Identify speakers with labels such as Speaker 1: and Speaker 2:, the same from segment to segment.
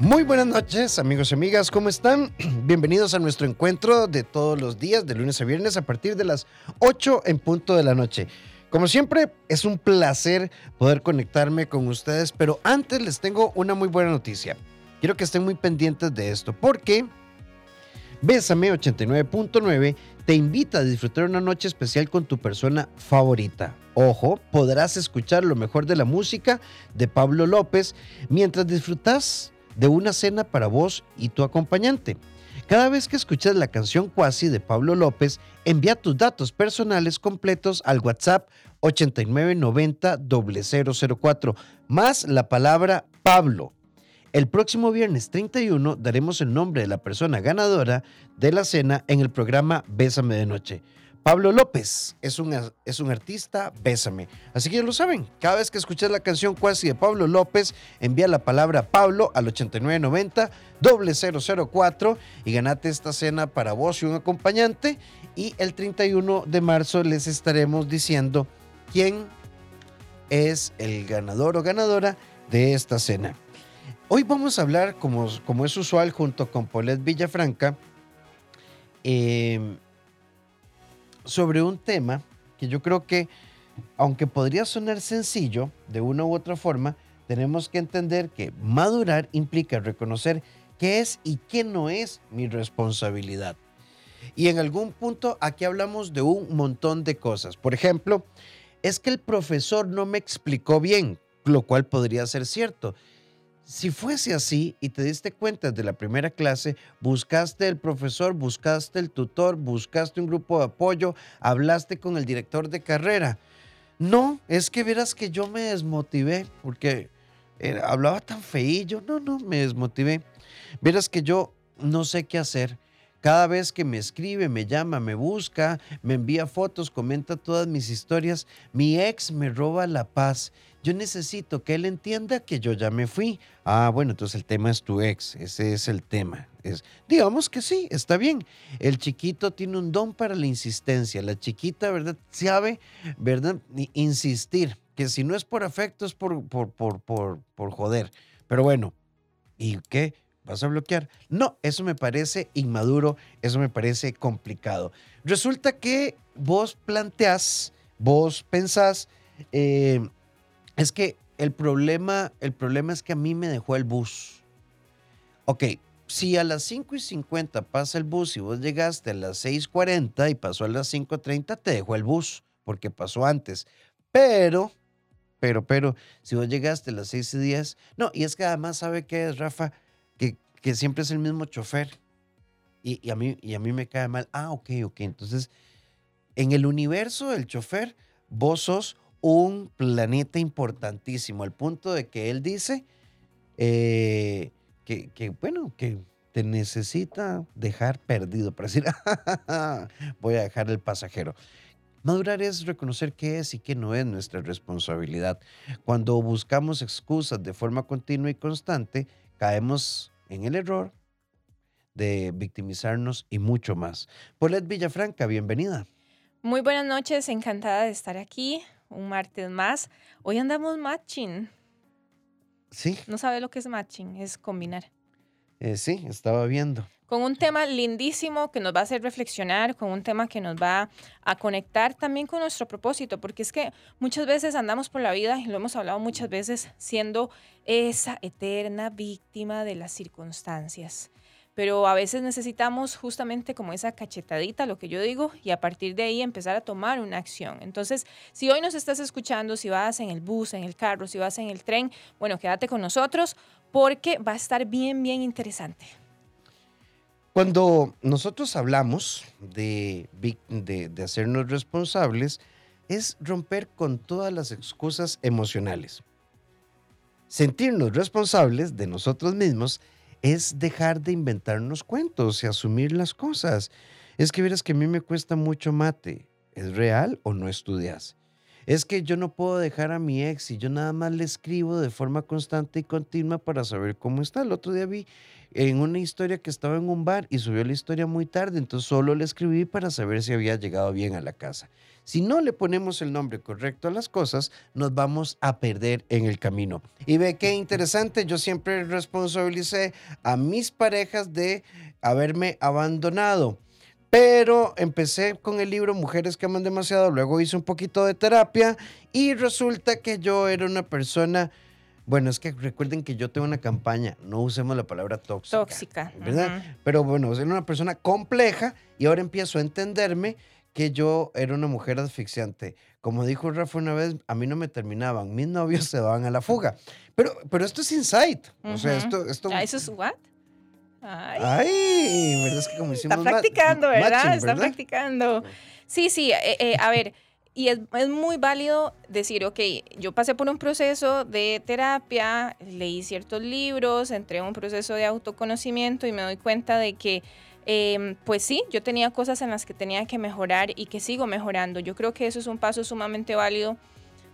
Speaker 1: Muy buenas noches, amigos y amigas, ¿cómo están? Bienvenidos a nuestro encuentro de todos los días, de lunes a viernes, a partir de las 8 en punto de la noche. Como siempre, es un placer poder conectarme con ustedes, pero antes les tengo una muy buena noticia. Quiero que estén muy pendientes de esto, porque Bésame 89.9 te invita a disfrutar una noche especial con tu persona favorita. Ojo, podrás escuchar lo mejor de la música de Pablo López mientras disfrutas de una cena para vos y tu acompañante. Cada vez que escuches la canción Cuasi de Pablo López, envía tus datos personales completos al WhatsApp 8990 004 más la palabra Pablo. El próximo viernes 31 daremos el nombre de la persona ganadora de la cena en el programa Bésame de Noche. Pablo López es un, es un artista, bésame. Así que ya lo saben, cada vez que escuches la canción Cuasi de Pablo López, envía la palabra Pablo al 8990 004 y ganate esta cena para vos y un acompañante. Y el 31 de marzo les estaremos diciendo quién es el ganador o ganadora de esta cena. Hoy vamos a hablar, como, como es usual, junto con Paulette Villafranca, eh, sobre un tema que yo creo que, aunque podría sonar sencillo de una u otra forma, tenemos que entender que madurar implica reconocer qué es y qué no es mi responsabilidad. Y en algún punto aquí hablamos de un montón de cosas. Por ejemplo, es que el profesor no me explicó bien, lo cual podría ser cierto. Si fuese así y te diste cuenta de la primera clase, buscaste el profesor, buscaste el tutor, buscaste un grupo de apoyo, hablaste con el director de carrera. No, es que verás que yo me desmotivé porque eh, hablaba tan feillo. No, no, me desmotivé. Verás que yo no sé qué hacer. Cada vez que me escribe, me llama, me busca, me envía fotos, comenta todas mis historias, mi ex me roba la paz yo necesito que él entienda que yo ya me fui. Ah, bueno, entonces el tema es tu ex, ese es el tema. Es, digamos que sí, está bien. El chiquito tiene un don para la insistencia. La chiquita, ¿verdad? Sabe, ¿verdad? Insistir, que si no es por afecto es por, por, por, por, por joder. Pero bueno, ¿y qué? ¿Vas a bloquear? No, eso me parece inmaduro, eso me parece complicado. Resulta que vos planteás, vos pensás, eh, es que el problema, el problema es que a mí me dejó el bus. Ok, si a las 5 y 50 pasa el bus y vos llegaste a las 6.40 y pasó a las 5.30, te dejó el bus, porque pasó antes. Pero, pero, pero, si vos llegaste a las 6 y 10, no, y es que además sabe qué es, Rafa, que, que siempre es el mismo chofer. Y, y, a mí, y a mí me cae mal. Ah, ok, ok. Entonces, en el universo del chofer, vos sos un planeta importantísimo, al punto de que él dice eh, que, bueno, que te necesita dejar perdido para decir, voy a dejar el pasajero. Madurar es reconocer qué es y qué no es nuestra responsabilidad. Cuando buscamos excusas de forma continua y constante, caemos en el error de victimizarnos y mucho más. Paulette Villafranca, bienvenida.
Speaker 2: Muy buenas noches, encantada de estar aquí un martes más. Hoy andamos matching.
Speaker 1: Sí.
Speaker 2: No sabe lo que es matching, es combinar.
Speaker 1: Eh, sí, estaba viendo.
Speaker 2: Con un tema lindísimo que nos va a hacer reflexionar, con un tema que nos va a conectar también con nuestro propósito, porque es que muchas veces andamos por la vida, y lo hemos hablado muchas veces, siendo esa eterna víctima de las circunstancias pero a veces necesitamos justamente como esa cachetadita, lo que yo digo, y a partir de ahí empezar a tomar una acción. Entonces, si hoy nos estás escuchando, si vas en el bus, en el carro, si vas en el tren, bueno, quédate con nosotros porque va a estar bien, bien interesante.
Speaker 1: Cuando nosotros hablamos de, de, de hacernos responsables, es romper con todas las excusas emocionales. Sentirnos responsables de nosotros mismos es dejar de inventarnos cuentos y asumir las cosas. Es que verás que a mí me cuesta mucho mate. ¿Es real o no estudias? Es que yo no puedo dejar a mi ex y yo nada más le escribo de forma constante y continua para saber cómo está. El otro día vi en una historia que estaba en un bar y subió la historia muy tarde, entonces solo le escribí para saber si había llegado bien a la casa. Si no le ponemos el nombre correcto a las cosas, nos vamos a perder en el camino. Y ve qué interesante, yo siempre responsabilicé a mis parejas de haberme abandonado. Pero empecé con el libro Mujeres que aman demasiado, luego hice un poquito de terapia y resulta que yo era una persona, bueno, es que recuerden que yo tengo una campaña, no usemos la palabra tóxica.
Speaker 2: Tóxica.
Speaker 1: ¿Verdad? Pero bueno, era una persona compleja y ahora empiezo a entenderme que yo era una mujer asfixiante. Como dijo Rafa una vez, a mí no me terminaban, mis novios se daban a la fuga. Pero, pero esto es insight. O sea, esto... esto
Speaker 2: ¿Eso es what?
Speaker 1: Ay, ¿verdad? Es que como hicimos
Speaker 2: Está practicando, ¿verdad? Está practicando. Sí, sí, eh, eh, a ver, y es, es, muy válido decir, ok, yo pasé por un proceso de terapia, leí ciertos libros, entré en un proceso de autoconocimiento y me doy cuenta de que, eh, pues sí, yo tenía cosas en las que tenía que mejorar y que sigo mejorando. Yo creo que eso es un paso sumamente válido,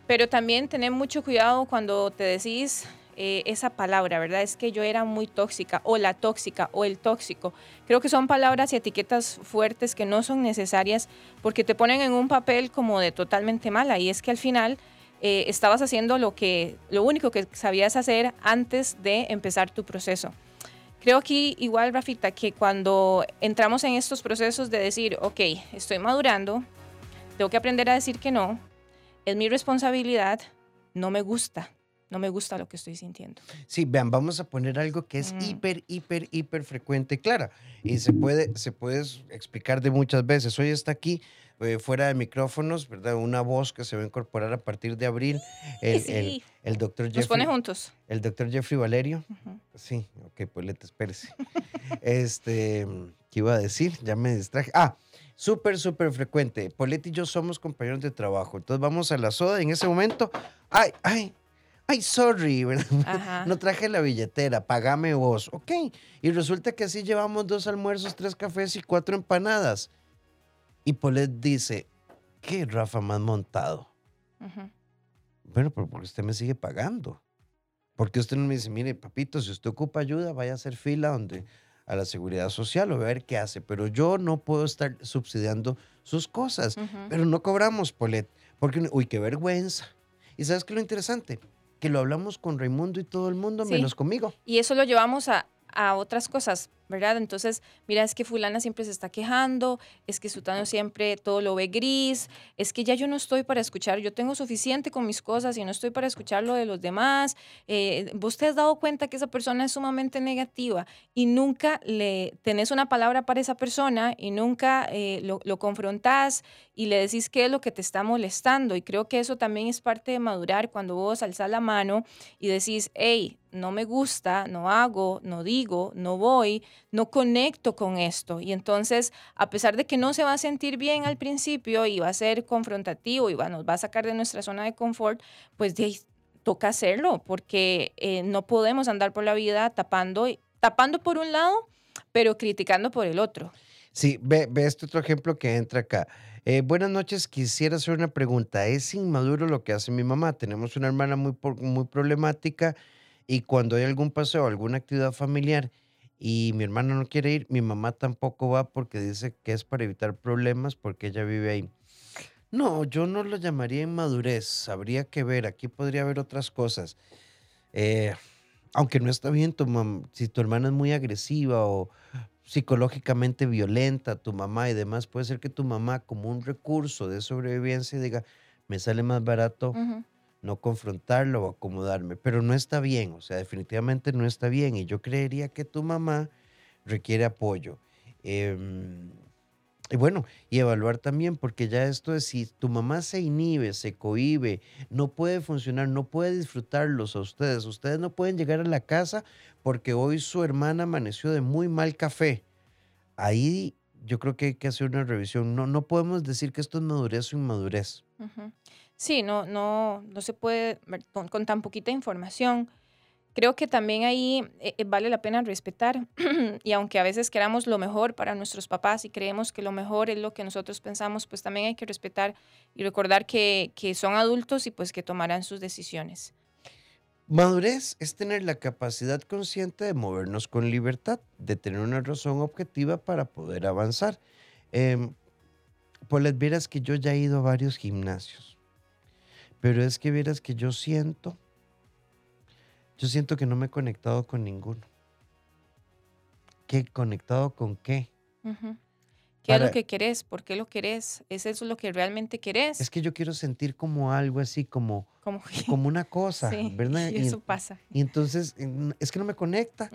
Speaker 2: pero también tener mucho cuidado cuando te decís eh, esa palabra, ¿verdad? Es que yo era muy tóxica o la tóxica o el tóxico. Creo que son palabras y etiquetas fuertes que no son necesarias porque te ponen en un papel como de totalmente mala y es que al final eh, estabas haciendo lo, que, lo único que sabías hacer antes de empezar tu proceso. Creo aquí igual, Rafita, que cuando entramos en estos procesos de decir, ok, estoy madurando, tengo que aprender a decir que no, es mi responsabilidad, no me gusta no me gusta lo que estoy sintiendo.
Speaker 1: Sí, vean, vamos a poner algo que es mm. hiper, hiper, hiper frecuente, clara, y se puede, se puede explicar de muchas veces. Hoy está aquí eh, fuera de micrófonos, ¿verdad? Una voz que se va a incorporar a partir de abril. El, sí. el, doctor Jeffrey.
Speaker 2: Nos pone juntos.
Speaker 1: El doctor Jeffrey Valerio. Sí, ok, pues le te esperes. este, ¿qué iba a decir? Ya me distraje. Ah, súper, súper frecuente. Polet y yo somos compañeros de trabajo. Entonces vamos a la soda y en ese momento, ay, ay, ay, sorry, no traje la billetera, pagame vos. Ok. Y resulta que así llevamos dos almuerzos, tres cafés y cuatro empanadas. Y Polet dice, ¿qué Rafa más montado? Bueno, pero porque usted me sigue pagando. Porque usted no me dice, mire, papito, si usted ocupa ayuda, vaya a hacer fila donde a la seguridad social o a ver qué hace. Pero yo no puedo estar subsidiando sus cosas. Pero no cobramos, Polet. Porque, uy, qué vergüenza. ¿Y sabes qué es lo interesante? Que lo hablamos con Raimundo y todo el mundo, menos conmigo.
Speaker 2: Y eso lo llevamos a, a otras cosas. ¿Verdad? Entonces, mira, es que fulana siempre se está quejando, es que sutano siempre todo lo ve gris, es que ya yo no estoy para escuchar, yo tengo suficiente con mis cosas y no estoy para escuchar lo de los demás. Eh, vos te has dado cuenta que esa persona es sumamente negativa y nunca le tenés una palabra para esa persona y nunca eh, lo, lo confrontás y le decís qué es lo que te está molestando. Y creo que eso también es parte de madurar cuando vos alzás la mano y decís, hey, no me gusta, no hago, no digo, no voy, no conecto con esto. Y entonces, a pesar de que no se va a sentir bien al principio y va a ser confrontativo y nos va a sacar de nuestra zona de confort, pues toca hacerlo, porque eh, no podemos andar por la vida tapando, tapando por un lado, pero criticando por el otro.
Speaker 1: Sí, ve, ve este otro ejemplo que entra acá. Eh, buenas noches, quisiera hacer una pregunta. ¿Es inmaduro lo que hace mi mamá? Tenemos una hermana muy, muy problemática y cuando hay algún paseo, alguna actividad familiar y mi hermano no quiere ir, mi mamá tampoco va porque dice que es para evitar problemas porque ella vive ahí. No, yo no lo llamaría inmadurez, habría que ver, aquí podría haber otras cosas. Eh, aunque no está bien, tu si tu hermana es muy agresiva o psicológicamente violenta, tu mamá y demás, puede ser que tu mamá como un recurso de sobrevivencia diga, me sale más barato no confrontarlo o acomodarme, pero no está bien, o sea, definitivamente no está bien y yo creería que tu mamá requiere apoyo. Em, y bueno, y evaluar también, porque ya esto es, si tu mamá se inhibe, se cohibe, no puede funcionar, no puede disfrutarlos a ustedes, ustedes no pueden llegar a la casa porque hoy su hermana amaneció de muy mal café. Ahí yo creo que hay que hacer una revisión. No, no podemos decir que esto es madurez o inmadurez.
Speaker 2: Sí, no, no, no se puede con, tan poquita información. creo que también ahí eh, eh, vale la pena respetar y aunque a veces queramos lo mejor para nuestros papás y creemos que lo mejor es lo que nosotros pensamos, pues también hay que respetar y recordar que, que son adultos y pues que tomarán sus decisiones.
Speaker 1: Madurez es tener la capacidad consciente de movernos con libertad, de tener una razón objetiva para poder avanzar. Eh, pues vieras que yo ya he ido a varios gimnasios, pero es que vieras que yo siento yo siento que no me he conectado con ninguno. ¿Qué? ¿Conectado con qué?
Speaker 2: ¿Qué es lo que querés? ¿Por qué lo querés? ¿Es eso lo que realmente querés?
Speaker 1: Es que yo quiero sentir como algo así, como, como una cosa, ¿verdad?
Speaker 2: Y eso pasa.
Speaker 1: Y entonces, es que no me conecta.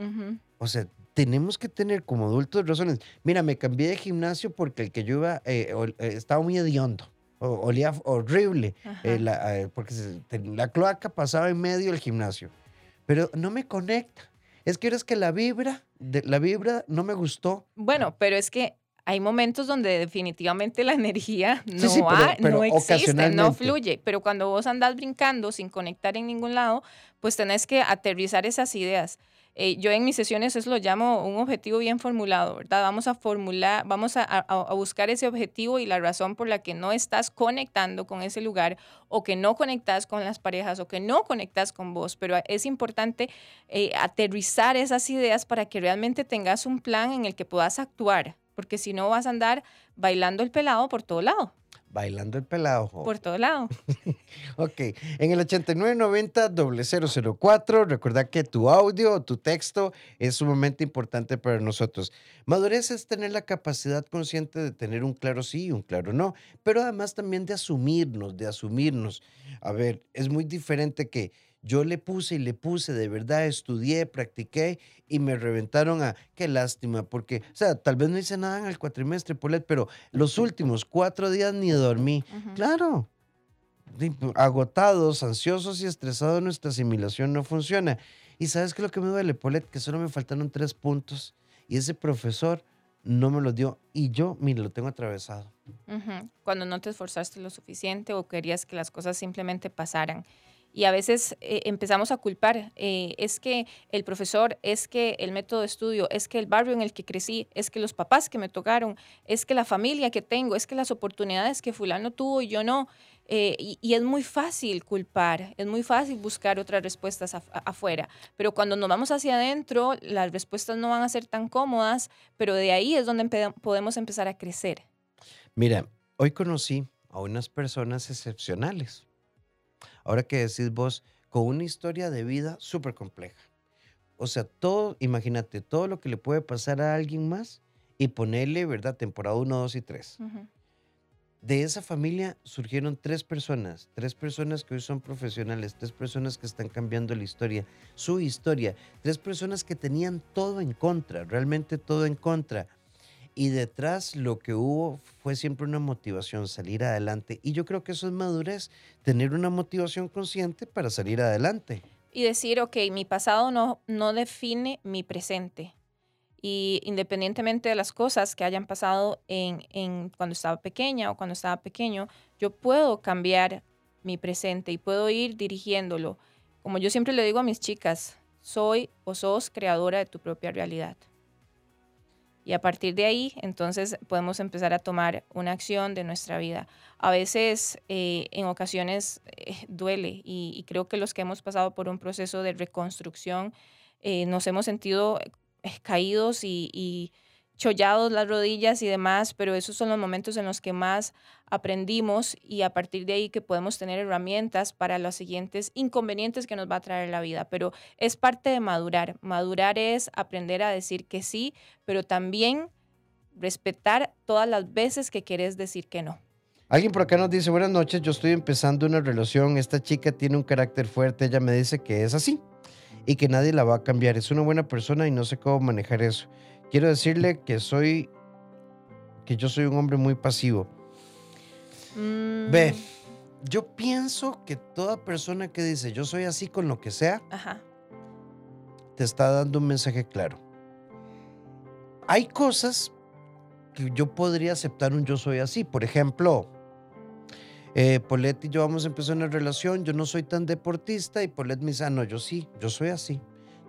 Speaker 1: O sea, tenemos que tener como adultos razones. Mira, me cambié de gimnasio porque el que yo iba eh, eh, estaba muy hediondo. Olía horrible, eh, porque la cloaca pasaba en medio del gimnasio pero no me conecta. Es que eres que la vibra, de, la vibra no me gustó.
Speaker 2: Bueno, pero es que hay momentos donde definitivamente la energía no, no existe, no fluye. Pero cuando vos andás brincando sin conectar en ningún lado, pues tenés que aterrizar esas ideas. Eh, yo en mis sesiones eso lo llamo un objetivo bien formulado, ¿verdad? Vamos a formular, vamos a, buscar ese objetivo y la razón por la que no estás conectando con ese lugar o que no conectas con las parejas o que no conectas con vos, pero es importante eh, aterrizar esas ideas para que realmente tengas un plan en el que puedas actuar, porque si no vas a andar bailando el pelado por todo lado.
Speaker 1: Bailando el pelado.
Speaker 2: Por todo lado.
Speaker 1: ok. En el 8990-004, recuerda que tu audio o tu texto es sumamente importante para nosotros. Madurez es tener la capacidad consciente de tener un claro sí y un claro no, pero además también de asumirnos, de asumirnos. A ver, es muy diferente que yo le puse y le puse, de verdad, estudié, practiqué y me reventaron a, qué lástima, porque, o sea, tal vez no hice nada en el cuatrimestre, Polet, pero los últimos cuatro días ni dormí. Claro, agotados, ansiosos y estresados, nuestra asimilación no funciona. Y sabes qué es lo que me duele, Polet, que solo me faltaron tres puntos y ese profesor no me lo dio y yo, mire, lo tengo atravesado.
Speaker 2: Cuando no te esforzaste lo suficiente o querías que las cosas simplemente pasaran y a veces eh, empezamos a culpar, eh, es que el profesor, es que el método de estudio, es que el barrio en el que crecí, es que los papás que me tocaron, es que la familia que tengo, es que las oportunidades que fulano tuvo y yo no. Eh, y, es muy fácil culpar, es muy fácil buscar otras respuestas afuera, pero cuando nos vamos hacia adentro, las respuestas no van a ser tan cómodas, pero de ahí es donde podemos empezar a crecer.
Speaker 1: Mira, hoy conocí a unas personas excepcionales ahora que decís vos, con una historia de vida súper compleja. O sea, todo, imagínate, todo lo que le puede pasar a alguien más y ponerle, ¿verdad? Temporada 1, 2 y 3. De esa familia surgieron tres personas, tres personas que hoy son profesionales, tres personas que están cambiando la historia, su historia, tres personas que tenían todo en contra, realmente todo en contra y detrás lo que hubo fue siempre una motivación, salir adelante. Y yo creo que eso es madurez, tener una motivación consciente para salir adelante.
Speaker 2: Y decir, ok, mi pasado no, no define mi presente. Y independientemente de las cosas que hayan pasado en, en cuando estaba pequeña o cuando estaba pequeño, yo puedo cambiar mi presente y puedo ir dirigiéndolo. Como yo siempre le digo a mis chicas, soy o sos creadora de tu propia realidad. Y a partir de ahí, entonces podemos empezar a tomar una acción de nuestra vida. A veces, eh, en ocasiones, eh, duele y, creo que los que hemos pasado por un proceso de reconstrucción eh, nos hemos sentido caídos y chollados las rodillas y demás, pero esos son los momentos en los que más aprendimos y a partir de ahí que podemos tener herramientas para los siguientes inconvenientes que nos va a traer la vida. Pero es parte de madurar. Madurar es aprender a decir que sí, pero también respetar todas las veces que quieres decir que no.
Speaker 1: Alguien por acá nos dice, buenas noches, yo estoy empezando una relación, esta chica tiene un carácter fuerte, ella me dice que es así y que nadie la va a cambiar, es una buena persona y no sé cómo manejar eso. Quiero decirle que soy, que yo soy un hombre muy pasivo. Ve, mm. yo pienso que toda persona que dice yo soy así con lo que sea, te está dando un mensaje claro. Hay cosas que yo podría aceptar un yo soy así. Por ejemplo, eh, Polet y yo vamos a empezar una relación, yo no soy tan deportista y Polet me dice, ah, no, yo sí, yo soy así.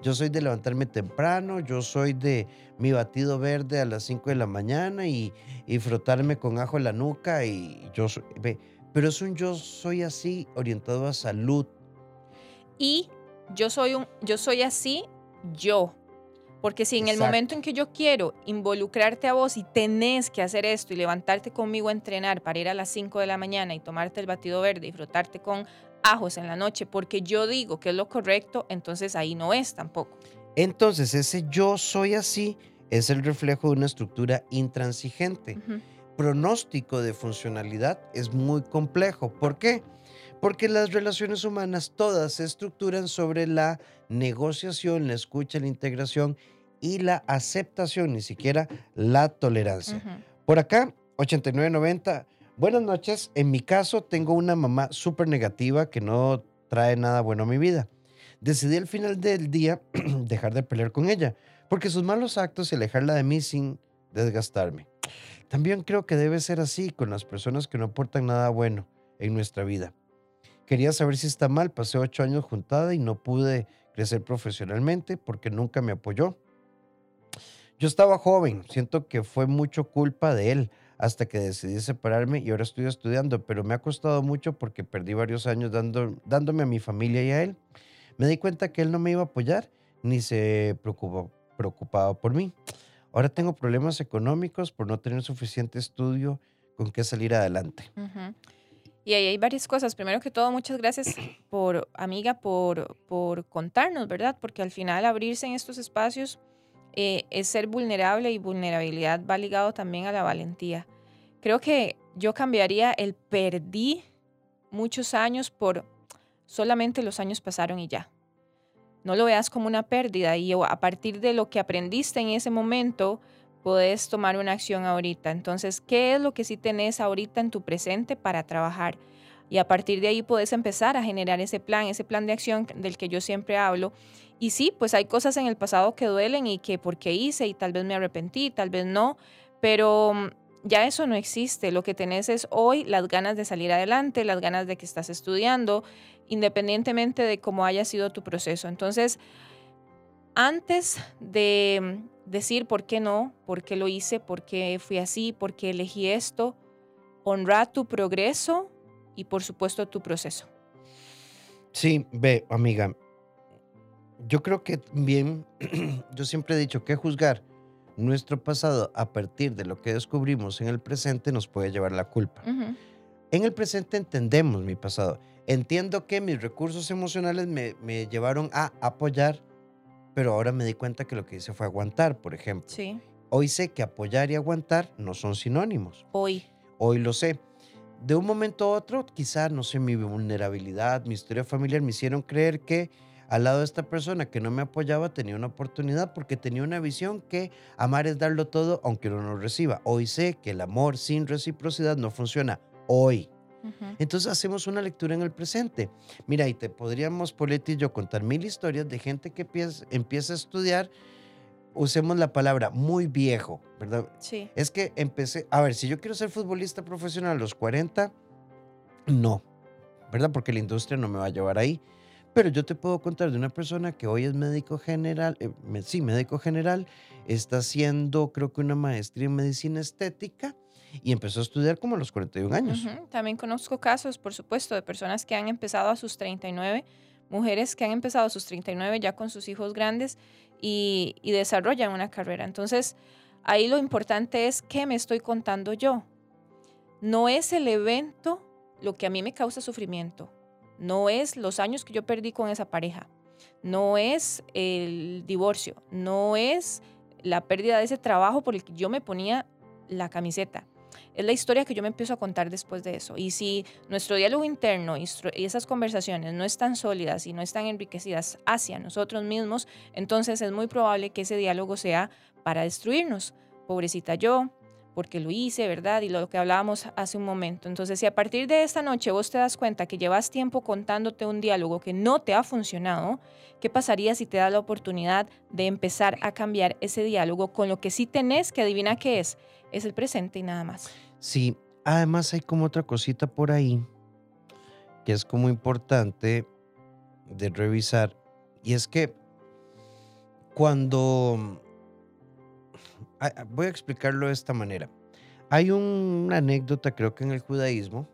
Speaker 1: Yo soy de levantarme temprano, yo soy de mi batido verde a las 5 de la mañana y, y frotarme con ajo en la nuca y yo soy, ve, pero es un yo soy así orientado a salud.
Speaker 2: Y yo soy un yo soy así yo. Porque si en el momento en que yo quiero involucrarte a vos y tenés que hacer esto y levantarte conmigo a entrenar para ir a las 5 de la mañana y tomarte el batido verde y frotarte con ajos en la noche porque yo digo que es lo correcto, entonces ahí no es tampoco.
Speaker 1: Entonces ese yo soy así es el reflejo de una estructura intransigente. Pronóstico de funcionalidad es muy complejo. ¿Por qué? Porque las relaciones humanas todas se estructuran sobre la negociación, la escucha, la integración y la aceptación, ni siquiera la tolerancia. Por acá, 8990 Buenas noches. En mi caso, tengo una mamá súper negativa que no trae nada bueno a mi vida. Decidí al final del día dejar de pelear con ella, porque sus malos actos y alejarla de mí sin desgastarme. También creo que debe ser así con las personas que no aportan nada bueno en nuestra vida. Quería saber si está mal. Pasé ocho años juntada y no pude crecer profesionalmente porque nunca me apoyó. Yo estaba joven, siento que fue mucho culpa de él hasta que decidí separarme y ahora estoy estudiando, pero me ha costado mucho porque perdí varios años dando, dándome a mi familia y a él. Me di cuenta que él no me iba a apoyar ni se preocupaba por mí. Ahora tengo problemas económicos por no tener suficiente estudio con qué salir adelante.
Speaker 2: Y ahí hay varias cosas. Primero que todo, muchas gracias por, amiga, por, por contarnos, ¿verdad? Porque al final abrirse en estos espacios eh, es ser vulnerable y vulnerabilidad va ligado también a la valentía. Creo que yo cambiaría el perdí muchos años por solamente los años pasaron y ya. No lo veas como una pérdida y a partir de lo que aprendiste en ese momento, puedes tomar una acción ahorita. Entonces, ¿qué es lo que sí tenés ahorita en tu presente para trabajar? Y a partir de ahí puedes empezar a generar ese plan, ese plan de acción del que yo siempre hablo y sí, pues hay cosas en el pasado que duelen y que porque hice y tal vez me arrepentí, tal vez no, pero mm, ya eso no existe. Lo que tenés es hoy las ganas de salir adelante, las ganas de que estás estudiando, independientemente de cómo haya sido tu proceso. Entonces, antes de mm, decir por qué no, por qué lo hice, por qué fui así, por qué elegí esto, honra tu progreso y por supuesto tu proceso.
Speaker 1: Sí, ve, amiga, yo creo que bien, yo siempre he dicho que juzgar nuestro pasado a partir de lo que descubrimos en el presente nos puede llevar la culpa. En el presente entendemos mi pasado. Entiendo que mis recursos emocionales me, me, llevaron a apoyar, pero ahora me di cuenta que lo que hice fue aguantar, por ejemplo.
Speaker 2: Sí.
Speaker 1: Hoy sé que apoyar y aguantar no son sinónimos.
Speaker 2: Hoy.
Speaker 1: Hoy lo sé. De un momento a otro, quizá, no sé, mi vulnerabilidad, mi historia familiar me hicieron creer que al lado de esta persona que no me apoyaba tenía una oportunidad porque tenía una visión que amar es darlo todo aunque uno no reciba. Hoy sé que el amor sin reciprocidad no funciona. Hoy. Entonces hacemos una lectura en el presente. Mira, y te podríamos, Poletti y yo, contar mil historias de gente que empieza, a estudiar usemos la palabra muy viejo, ¿verdad?
Speaker 2: Sí.
Speaker 1: Es que empecé, a ver, si yo quiero ser futbolista profesional a los 40, no, ¿verdad? Porque la industria no me va a llevar ahí. Pero yo te puedo contar de una persona que hoy es médico general, eh, sí, médico general, está haciendo creo que una maestría en medicina estética y empezó a estudiar como a los 41 años.
Speaker 2: También conozco casos, por supuesto, de personas que han empezado a sus 39, mujeres que han empezado a sus 39 ya con sus hijos grandes y, y desarrollan una carrera. Entonces, ahí lo importante es qué me estoy contando yo. No es el evento lo que a mí me causa sufrimiento no es los años que yo perdí con esa pareja, no es el divorcio, no es la pérdida de ese trabajo por el que yo me ponía la camiseta. Es la historia que yo me empiezo a contar después de eso. Y si nuestro diálogo interno y esas conversaciones no están sólidas y no están enriquecidas hacia nosotros mismos, entonces es muy probable que ese diálogo sea para destruirnos. Pobrecita yo, porque lo hice, ¿verdad? Y lo que hablábamos hace un momento. Entonces, si a partir de esta noche vos te das cuenta que llevas tiempo contándote un diálogo que no te ha funcionado, ¿qué pasaría si te da la oportunidad de empezar a cambiar ese diálogo con lo que sí tenés que adivina qué es? Es el presente y nada más.
Speaker 1: Sí, además hay como otra cosita por ahí que es como importante de revisar y es que cuando... Voy a explicarlo de esta manera. Hay un- una anécdota, creo que en el judaísmo,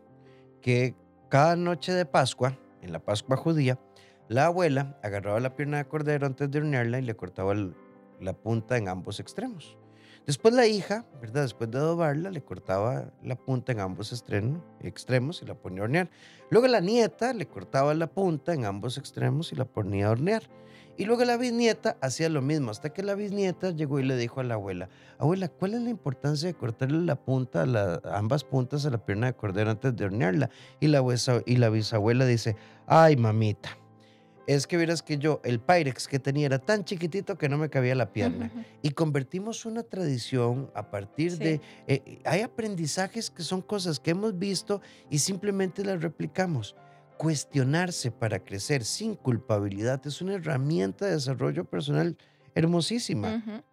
Speaker 1: que cada noche de Pascua, en la Pascua judía, la abuela agarraba la pierna de cordero antes de hornearla y le cortaba la punta en ambos extremos. Después la hija, ¿verdad? Después de adobarla, le cortaba la punta en ambos extremos y la ponía a hornear. Luego la nieta le cortaba la punta en ambos extremos y la ponía a hornear. Y luego la bisnieta hacía lo mismo, hasta que la bisnieta llegó y le dijo a la abuela, abuela, ¿cuál es la importancia de cortarle la punta, la- ambas puntas a la pierna de cordero antes de hornearla? Y la, y la bisabuela dice, ay mamita, es que vieras que yo, el Pyrex que tenía era tan chiquitito que no me cabía la pierna. Y convertimos una tradición a partir
Speaker 2: Sí.
Speaker 1: de... eh, hay aprendizajes que son cosas que hemos visto y simplemente las replicamos. Cuestionarse para crecer sin culpabilidad es una herramienta de desarrollo personal hermosísima.
Speaker 2: Ujú.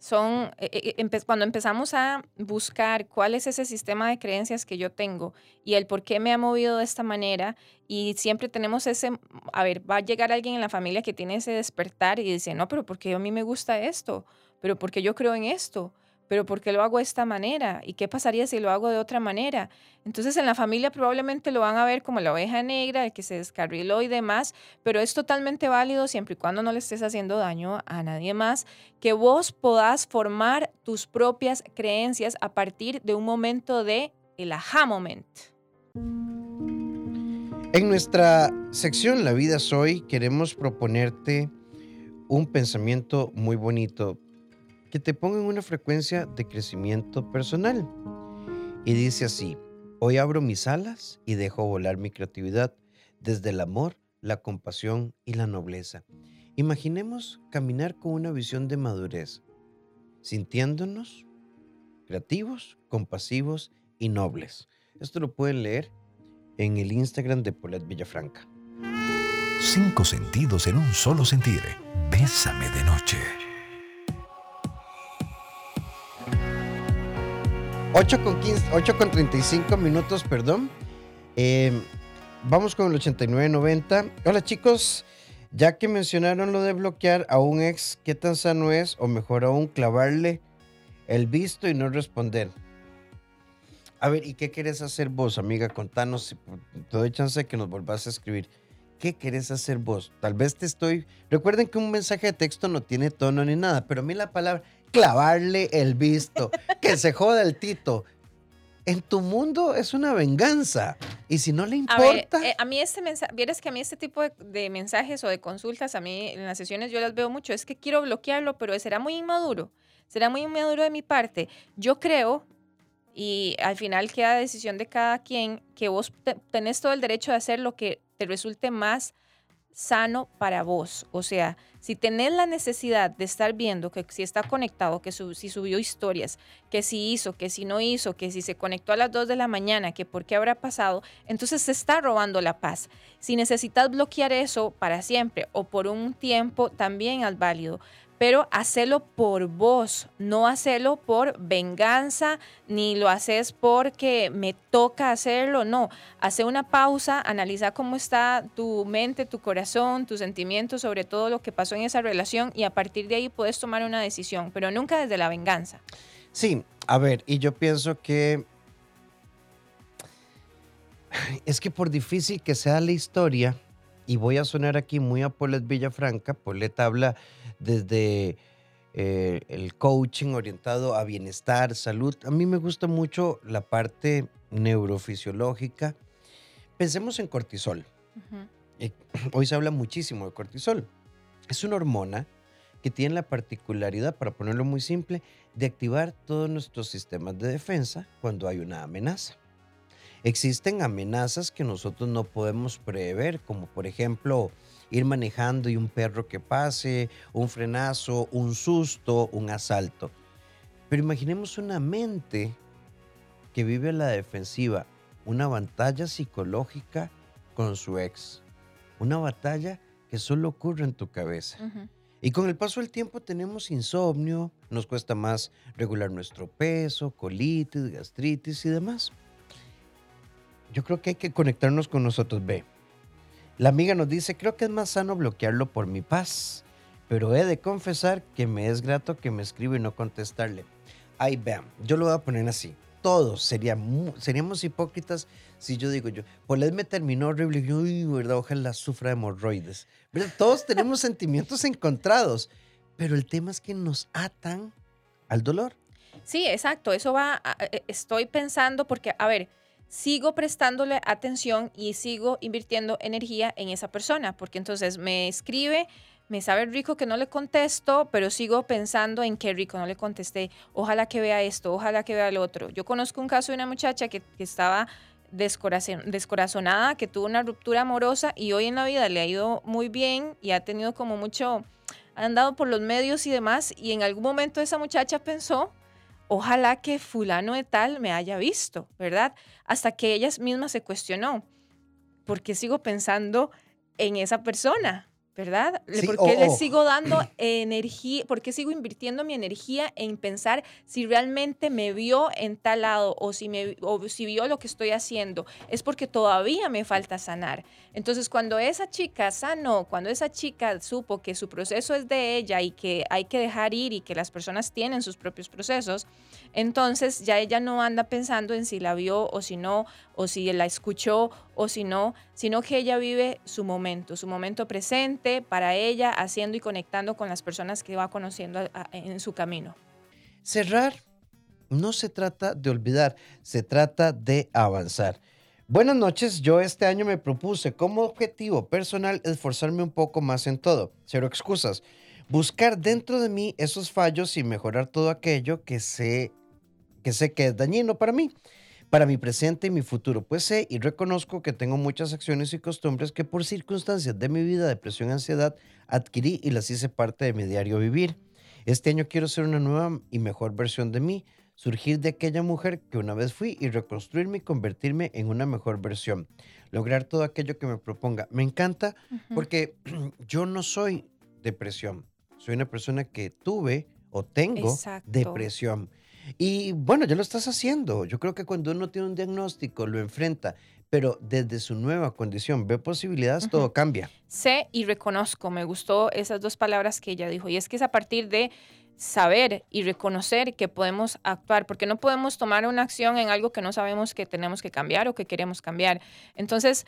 Speaker 2: Son, eh, eh, empe- cuando empezamos a buscar cuál es ese sistema de creencias que yo tengo y el por qué me ha movido de esta manera, y siempre tenemos ese, a ver, va a llegar alguien en la familia que tiene ese despertar y dice, no, pero ¿por qué a mí me gusta esto? ¿Pero por qué yo creo en esto? ¿Pero por qué lo hago de esta manera? ¿Y qué pasaría si lo hago de otra manera? Entonces en la familia probablemente lo van a ver como la oveja negra, el que se descarriló y demás, pero es totalmente válido siempre y cuando no le estés haciendo daño a nadie más, que vos podás formar tus propias creencias a partir de un momento de el aha moment.
Speaker 1: En nuestra sección La vida soy queremos proponerte un pensamiento muy bonito que te ponga en una frecuencia de crecimiento personal. Y dice así, hoy abro mis alas y dejo volar mi creatividad desde el amor, la compasión y la nobleza. Imaginemos caminar con una visión de madurez, sintiéndonos creativos, compasivos y nobles. Esto lo pueden leer en el Instagram de Paulette Villafranca.
Speaker 3: Cinco sentidos en un solo sentir. Bésame de noche.
Speaker 1: 8 con, 15, 8 con 35 minutos, perdón. Eh, vamos con el 8990. Hola chicos, ya que mencionaron lo de bloquear a un ex, ¿qué tan sano es? O mejor aún, clavarle el visto y no responder. A ver, ¿y qué querés hacer vos, amiga? Contanos, si te doy chance de que nos volvás a escribir. ¿Qué querés hacer vos? Tal vez te estoy... Recuerden que un mensaje de texto no tiene tono ni nada, pero a mí la palabra clavarle el visto, que se joda el tito. En tu mundo es una venganza. Y si no le
Speaker 2: A ver,
Speaker 1: importa...
Speaker 2: eh, a mí este mensaje, vieras que a mí este tipo de, de mensajes o de consultas, a mí en las sesiones yo las veo mucho, es que quiero bloquearlo, pero será muy inmaduro, será muy inmaduro de mi parte. Yo creo, y al final queda decisión de cada quien, que vos te- tenés todo el derecho de hacer lo que te resulte más sano para vos. O sea, si tenés la necesidad de estar viendo que si está conectado, que su- si subió historias, que si hizo, que si no hizo, que si se conectó a las 2 de la mañana, que por qué habrá pasado, entonces se está robando la paz. Si necesitas bloquear eso para siempre o por un tiempo, también es válido. Pero hacelo por vos, no hacerlo por venganza, ni lo haces porque me toca hacerlo, no. Hace una pausa, analiza cómo está tu mente, tu corazón, tus sentimientos sobre todo lo que pasó en esa relación y a partir de ahí puedes tomar una decisión, pero nunca desde la venganza.
Speaker 1: Sí, a ver, y yo pienso que es que por difícil que sea la historia, y voy a sonar aquí muy a Paulette Villafranca, Paulette habla desde eh, el coaching orientado a bienestar, salud. A mí me gusta mucho la parte neurofisiológica. Pensemos en cortisol. Eh, Hoy se habla muchísimo de cortisol. Es una hormona que tiene la particularidad, para ponerlo muy simple, de activar todos nuestros sistemas de defensa cuando hay una amenaza. Existen amenazas que nosotros no podemos prever, como por ejemplo ir manejando y un perro que pase, un frenazo, un susto, un asalto. Pero imaginemos una mente que vive a la defensiva, una batalla psicológica con su ex, una batalla que solo ocurre en tu cabeza. Y con el paso del tiempo tenemos insomnio, nos cuesta más regular nuestro peso, colitis, gastritis y demás. Yo creo que hay que conectarnos con nosotros. Ve, la amiga nos dice, creo que es más sano bloquearlo por mi paz. pero he de confesar que me es grato que me escriba y no contestarle. Ahí vean, yo lo voy a poner así. Todos seríamos, seríamos hipócritas si yo digo yo, Paulette me terminó horrible yo, uy, verdad, ojalá sufra de hemorroides. Todos tenemos sentimientos encontrados, pero el tema es que nos atan al dolor.
Speaker 2: Sí, exacto. Eso va, e, estoy pensando porque, a ver, sigo prestándole atención y sigo invirtiendo energía en esa persona, porque entonces me escribe, me sabe rico que no le contesto, pero sigo pensando en qué rico no le contesté. Ojalá que vea esto, ojalá que vea el otro. Yo conozco un caso de una muchacha que, estaba descorazonada, que tuvo una ruptura amorosa y hoy en la vida le ha ido muy bien y ha tenido como mucho, ha andado por los medios y demás, y en algún momento esa muchacha pensó ojalá que fulano de tal me haya visto, ¿verdad? Hasta que ella misma se cuestionó, ¿por qué sigo pensando en esa persona? ¿Verdad? ¿Por qué le sigo dando energía? ¿Por qué sigo invirtiendo mi energía en pensar si realmente me vio en tal lado o si, me, o si vio lo que estoy haciendo? Es porque todavía me falta sanar. Entonces, cuando esa chica sanó, cuando esa chica supo que su proceso es de ella y que hay que dejar ir y que las personas tienen sus propios procesos, entonces ya ella no anda pensando en si la vio o si no, o si la escuchó o si no, sino que ella vive su momento, su momento presente para ella, haciendo y conectando con las personas que va conociendo en su camino.
Speaker 1: Cerrar no se trata de olvidar, se trata de avanzar. Buenas noches, yo este año me propuse como objetivo personal esforzarme un poco más en todo, cero excusas, buscar dentro de mí esos fallos y mejorar todo aquello que sé que, sé que es dañino para mí para mi presente y mi futuro, pues sé y reconozco que tengo muchas acciones y costumbres que por circunstancias de mi vida, depresión y ansiedad, adquirí y las hice parte de mi diario vivir. Este año quiero ser una nueva y mejor versión de mí, surgir de aquella mujer que una vez fui y reconstruirme y convertirme en una mejor versión. Lograr todo aquello que me proponga. Me encanta porque yo no soy depresión. Soy una persona que tuve o tengo depresión. Y bueno, ya lo estás haciendo. Yo creo que cuando uno tiene un diagnóstico, lo enfrenta, pero desde su nueva condición ve posibilidades, todo cambia.
Speaker 2: Sé y reconozco, me gustó esas dos palabras que ella dijo, y es que es a partir de saber y reconocer que podemos actuar, porque no podemos tomar una acción en algo que no sabemos que tenemos que cambiar o que queremos cambiar. Entonces,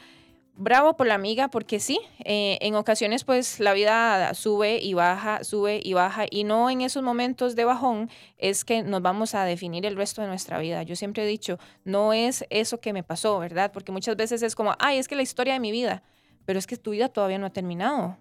Speaker 2: bravo por la amiga, porque sí, eh, en ocasiones pues la vida sube y baja, sube y baja, y no en esos momentos de bajón es que nos vamos a definir el resto de nuestra vida. Yo siempre he dicho, no es eso que me pasó, ¿verdad? Porque muchas veces es como, ay, es que la historia de mi vida, pero es que tu vida todavía no ha terminado.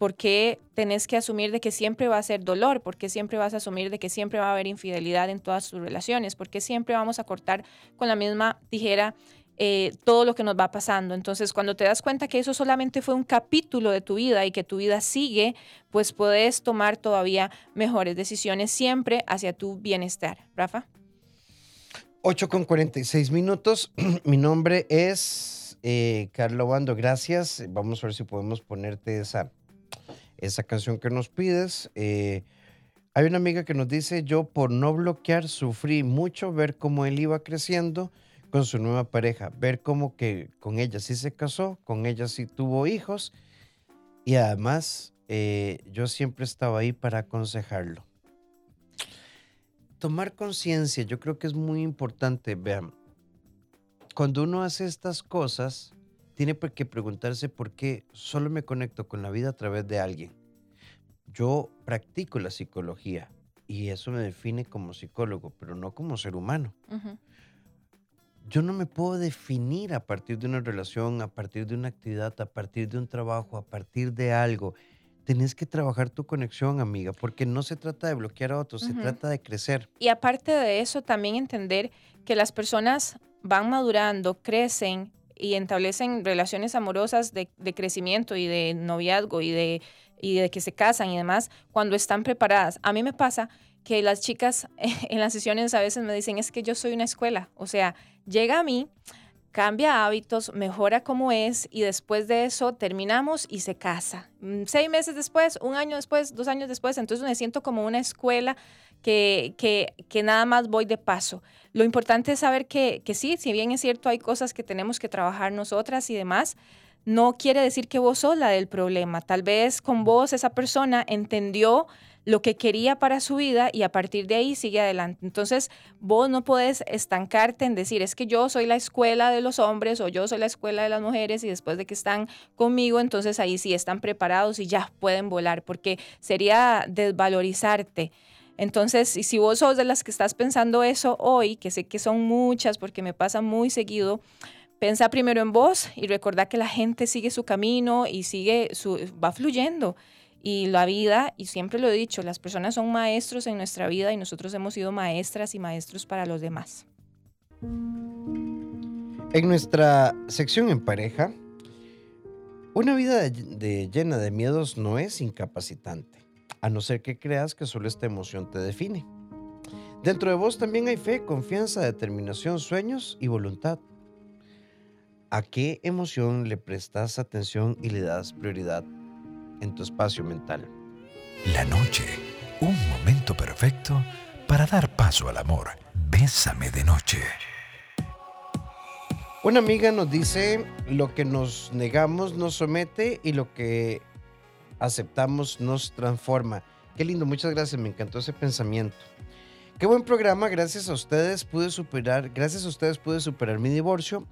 Speaker 2: ¿Por qué tenés que asumir de que siempre va a ser dolor? ¿Por qué siempre vas a asumir de que siempre va a haber infidelidad en todas tus relaciones? ¿Por qué siempre vamos a cortar con la misma tijera eh, todo lo que nos va pasando. Entonces, cuando te das cuenta que eso solamente fue un capítulo de tu vida y que tu vida sigue, pues puedes tomar todavía mejores decisiones siempre hacia tu bienestar. Rafa.
Speaker 1: 8 con 46 minutos. Mi nombre es eh, Carlos Bando. Gracias. Vamos a ver si podemos ponerte esa, esa canción que nos pides. Eh, hay una amiga que nos dice, yo por no bloquear sufrí mucho ver cómo él iba creciendo con su nueva pareja, ver cómo que con ella sí se casó, con ella sí tuvo hijos y además eh, yo siempre estaba ahí para aconsejarlo. Tomar conciencia, yo creo que es muy importante, vean, cuando uno hace estas cosas, tiene que preguntarse por qué solo me conecto con la vida a través de alguien. Yo practico la psicología y eso me define como psicólogo, pero no como ser humano yo no me puedo definir a partir de una relación, a partir de una actividad, a partir de un trabajo, a partir de algo. Tenés que trabajar tu conexión, amiga, porque no se trata de bloquear a otros, se trata de crecer.
Speaker 2: Y aparte de eso, también entender que las personas van madurando, crecen y establecen relaciones amorosas de, de crecimiento y de noviazgo y de, y de que se casan y demás cuando están preparadas. A mí me pasa que las chicas en las sesiones a veces me dicen, es que yo soy una escuela, o sea, llega a mí, cambia hábitos, mejora como es y después de eso terminamos y se casa. Mm, seis meses después, un año después, dos años después, entonces me siento como una escuela que, que, que nada más voy de paso. Lo importante es saber que, que sí, si bien es cierto, hay cosas que tenemos que trabajar nosotras y demás, no quiere decir que vos sos la del problema. Tal vez con vos esa persona entendió lo que quería para su vida y a partir de ahí sigue adelante. Entonces, vos no puedes estancarte en decir, es que yo soy la escuela de los hombres o yo soy la escuela de las mujeres y después de que están conmigo, entonces ahí sí están preparados y ya pueden volar, porque sería desvalorizarte. Entonces, si vos sos de las que estás pensando eso hoy, que sé que son muchas porque me pasa muy seguido, Pensa primero en vos y recordá que la gente sigue su camino y sigue su, va fluyendo. Y la vida, y siempre lo he dicho, las personas son maestros en nuestra vida y nosotros hemos sido maestras y maestros para los demás.
Speaker 1: En nuestra sección en pareja, una vida llena de miedos no es incapacitante, a no ser que creas que solo esta emoción te define. Dentro de vos también hay fe, confianza, determinación, sueños y voluntad. ¿A qué emoción le prestas atención y le das prioridad en tu espacio mental.
Speaker 3: La noche, un momento perfecto para dar paso al amor. Bésame de noche.
Speaker 1: Una amiga nos dice, lo que nos negamos nos somete y lo que aceptamos nos transforma. Qué lindo, muchas gracias, me encantó ese pensamiento. Qué buen programa, gracias a ustedes pude superar, gracias a ustedes pude superar mi divorcio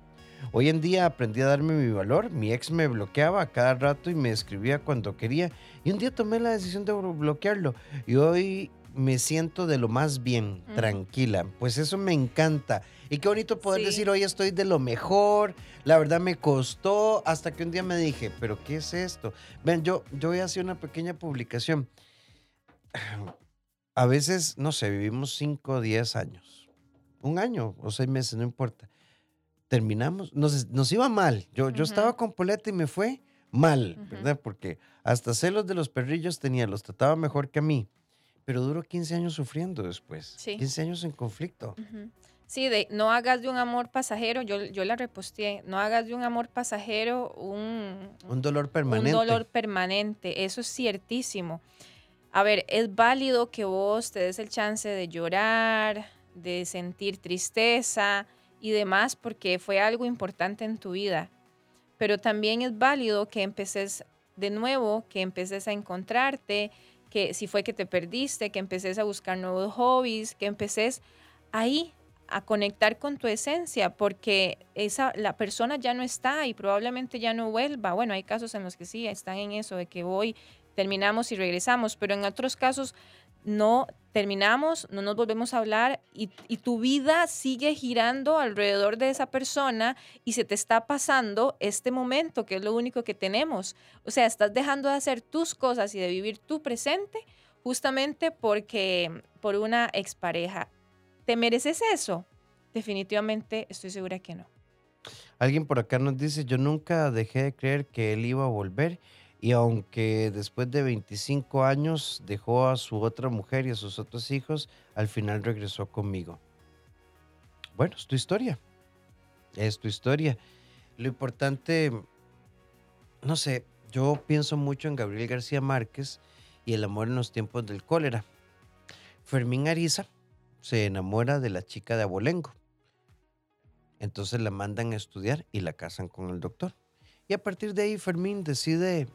Speaker 1: Hoy en día aprendí a darme mi valor. Mi ex me bloqueaba a cada rato y me escribía cuando quería. Y un día tomé la decisión de bloquearlo. Y hoy me siento de lo más bien, tranquila. Pues eso me encanta. Y qué bonito poder decir, hoy estoy de lo mejor. La verdad me costó hasta que un día me dije, pero ¿qué es esto? Ven, yo, yo voy a hacer una pequeña publicación. A veces, no sé, vivimos 5 o 10 años. Un año o seis meses, no importa terminamos, nos, nos iba mal. Yo, yo estaba con Poleta y me fue mal, ¿verdad? Porque hasta celos de los perrillos tenía, los trataba mejor que a mí. Pero duró 15 años sufriendo después. 15 años en conflicto.
Speaker 2: Sí, de no hagas de un amor pasajero, yo, yo la reposteé, no hagas de un amor pasajero un,
Speaker 1: un dolor permanente.
Speaker 2: Un dolor permanente, eso es ciertísimo. A ver, es válido que vos te des el chance de llorar, de sentir tristeza, y demás porque fue algo importante en tu vida. Pero también es válido que empeces de nuevo, que empeces a encontrarte, que si fue que te perdiste, que empeces a buscar nuevos hobbies, que empeces ahí a conectar con tu esencia, porque esa, la persona ya no está y probablemente ya no vuelva. Bueno, hay casos en los que sí, están en eso, de que voy, terminamos y regresamos, pero en otros casos no terminamos, no nos volvemos a hablar y, tu vida sigue girando alrededor de esa persona y se te está pasando este momento, que es lo único que tenemos. O sea, estás dejando de hacer tus cosas y de vivir tu presente justamente porque por una expareja. ¿Te mereces eso? Definitivamente estoy segura que no.
Speaker 1: Alguien por acá nos dice, yo nunca dejé de creer que él iba a volver y aunque después de 25 años dejó a su otra mujer y a sus otros hijos, al final regresó conmigo. Bueno, es tu historia. Es tu historia. Lo importante, no sé, yo pienso mucho en Gabriel García Márquez y el amor en los tiempos del cólera. Fermín Ariza se enamora de la chica de Abolengo. Entonces la mandan a estudiar y la casan con el doctor. Y a partir de ahí Fermín decide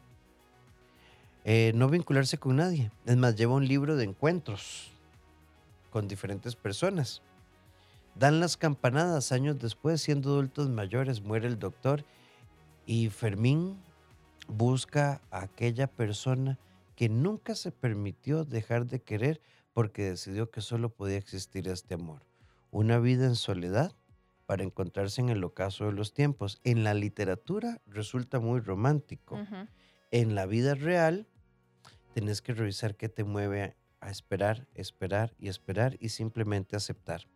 Speaker 1: eh, no vincularse con nadie. Es más, lleva un libro de encuentros con diferentes personas. Dan las campanadas años después, siendo adultos mayores, muere el doctor y Fermín busca a aquella persona que nunca se permitió dejar de querer porque decidió que solo podía existir este amor. Una vida en soledad para encontrarse en el ocaso de los tiempos. En la literatura resulta muy romántico. En la vida real tenés que revisar qué te mueve a esperar, esperar y esperar y simplemente aceptar.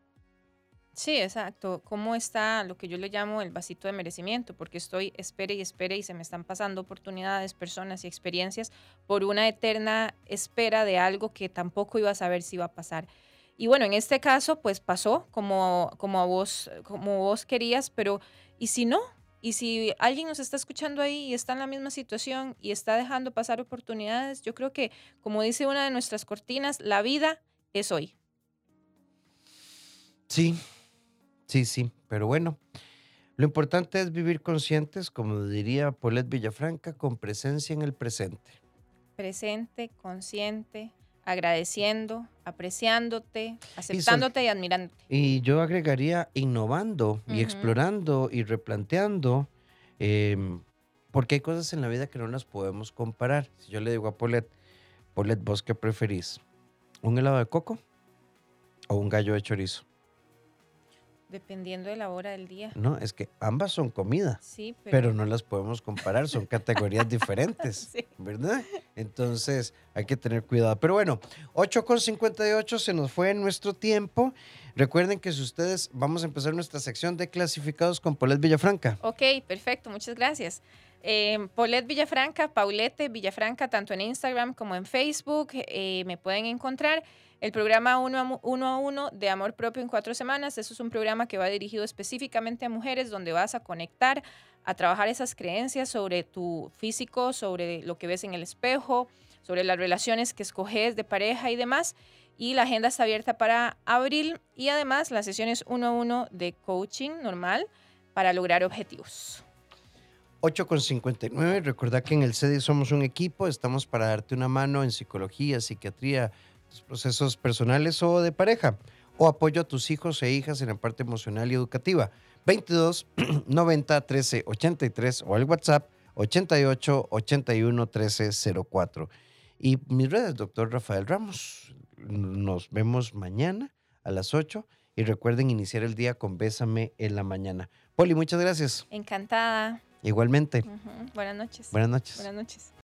Speaker 2: Sí, exacto. ¿Cómo está lo que yo le llamo el vasito de merecimiento? Porque estoy espere y espere y se me están pasando oportunidades, personas y experiencias por una eterna espera de algo que tampoco iba a saber si iba a pasar. Y bueno, en este caso, pues pasó como, como, a vos, como vos querías, pero ¿y si no? Y si alguien nos está escuchando ahí y está en la misma situación y está dejando pasar oportunidades, yo creo que, como dice una de nuestras cortinas, la vida es hoy.
Speaker 1: Sí, sí, sí, pero bueno, Lo importante es vivir conscientes, como diría Paulette Villafranca, con presencia en el presente.
Speaker 2: Presente, consciente, agradeciendo, apreciándote, aceptándote y, admirándote.
Speaker 1: Y yo agregaría innovando y explorando y replanteando, em, porque hay cosas en la vida que no las podemos comparar. Si yo le digo a Paulette, Paulette, ¿vos qué preferís? ¿Un helado de coco o un gallo de chorizo?
Speaker 2: Dependiendo de la hora del día.
Speaker 1: No, es que ambas son comida,
Speaker 2: Sí, pero,
Speaker 1: pero no las podemos comparar, son categorías diferentes.
Speaker 2: Sí.
Speaker 1: ¿verdad? Entonces hay que tener cuidado. Pero bueno, 8.58 se nos fue nuestro tiempo. Recuerden que si ustedes, vamos a empezar nuestra sección de clasificados con Paulette Villafranca.
Speaker 2: Ok, perfecto, muchas gracias. Eh, Paulette Villafranca, Paulette Villafranca, tanto en Instagram como en Facebook, eh, me pueden encontrar. El programa uno a, uno a uno de Amor Propio en cuatro semanas, eso es un programa que va dirigido específicamente a mujeres, donde vas a conectar, a trabajar esas creencias sobre tu físico, sobre lo que ves en el espejo, sobre las relaciones que escoges de pareja y demás. Y la agenda está abierta para abril y además las sesiones uno a uno de coaching normal para lograr objetivos.
Speaker 1: 8.59, recordad que en el CEDI somos un equipo, estamos para darte una mano en psicología, psiquiatría, tus procesos personales o de pareja, o apoyo a tus hijos e hijas en la parte emocional y educativa. 22 90 13 83 o al WhatsApp 88 81 13 04. Y mis redes, doctor Rafael Ramos. Nos vemos mañana a las 8 y recuerden iniciar el día con Bésame en la mañana. Poli, muchas gracias.
Speaker 2: Encantada.
Speaker 1: Igualmente.
Speaker 2: Buenas noches.
Speaker 1: Buenas noches.
Speaker 2: Buenas noches.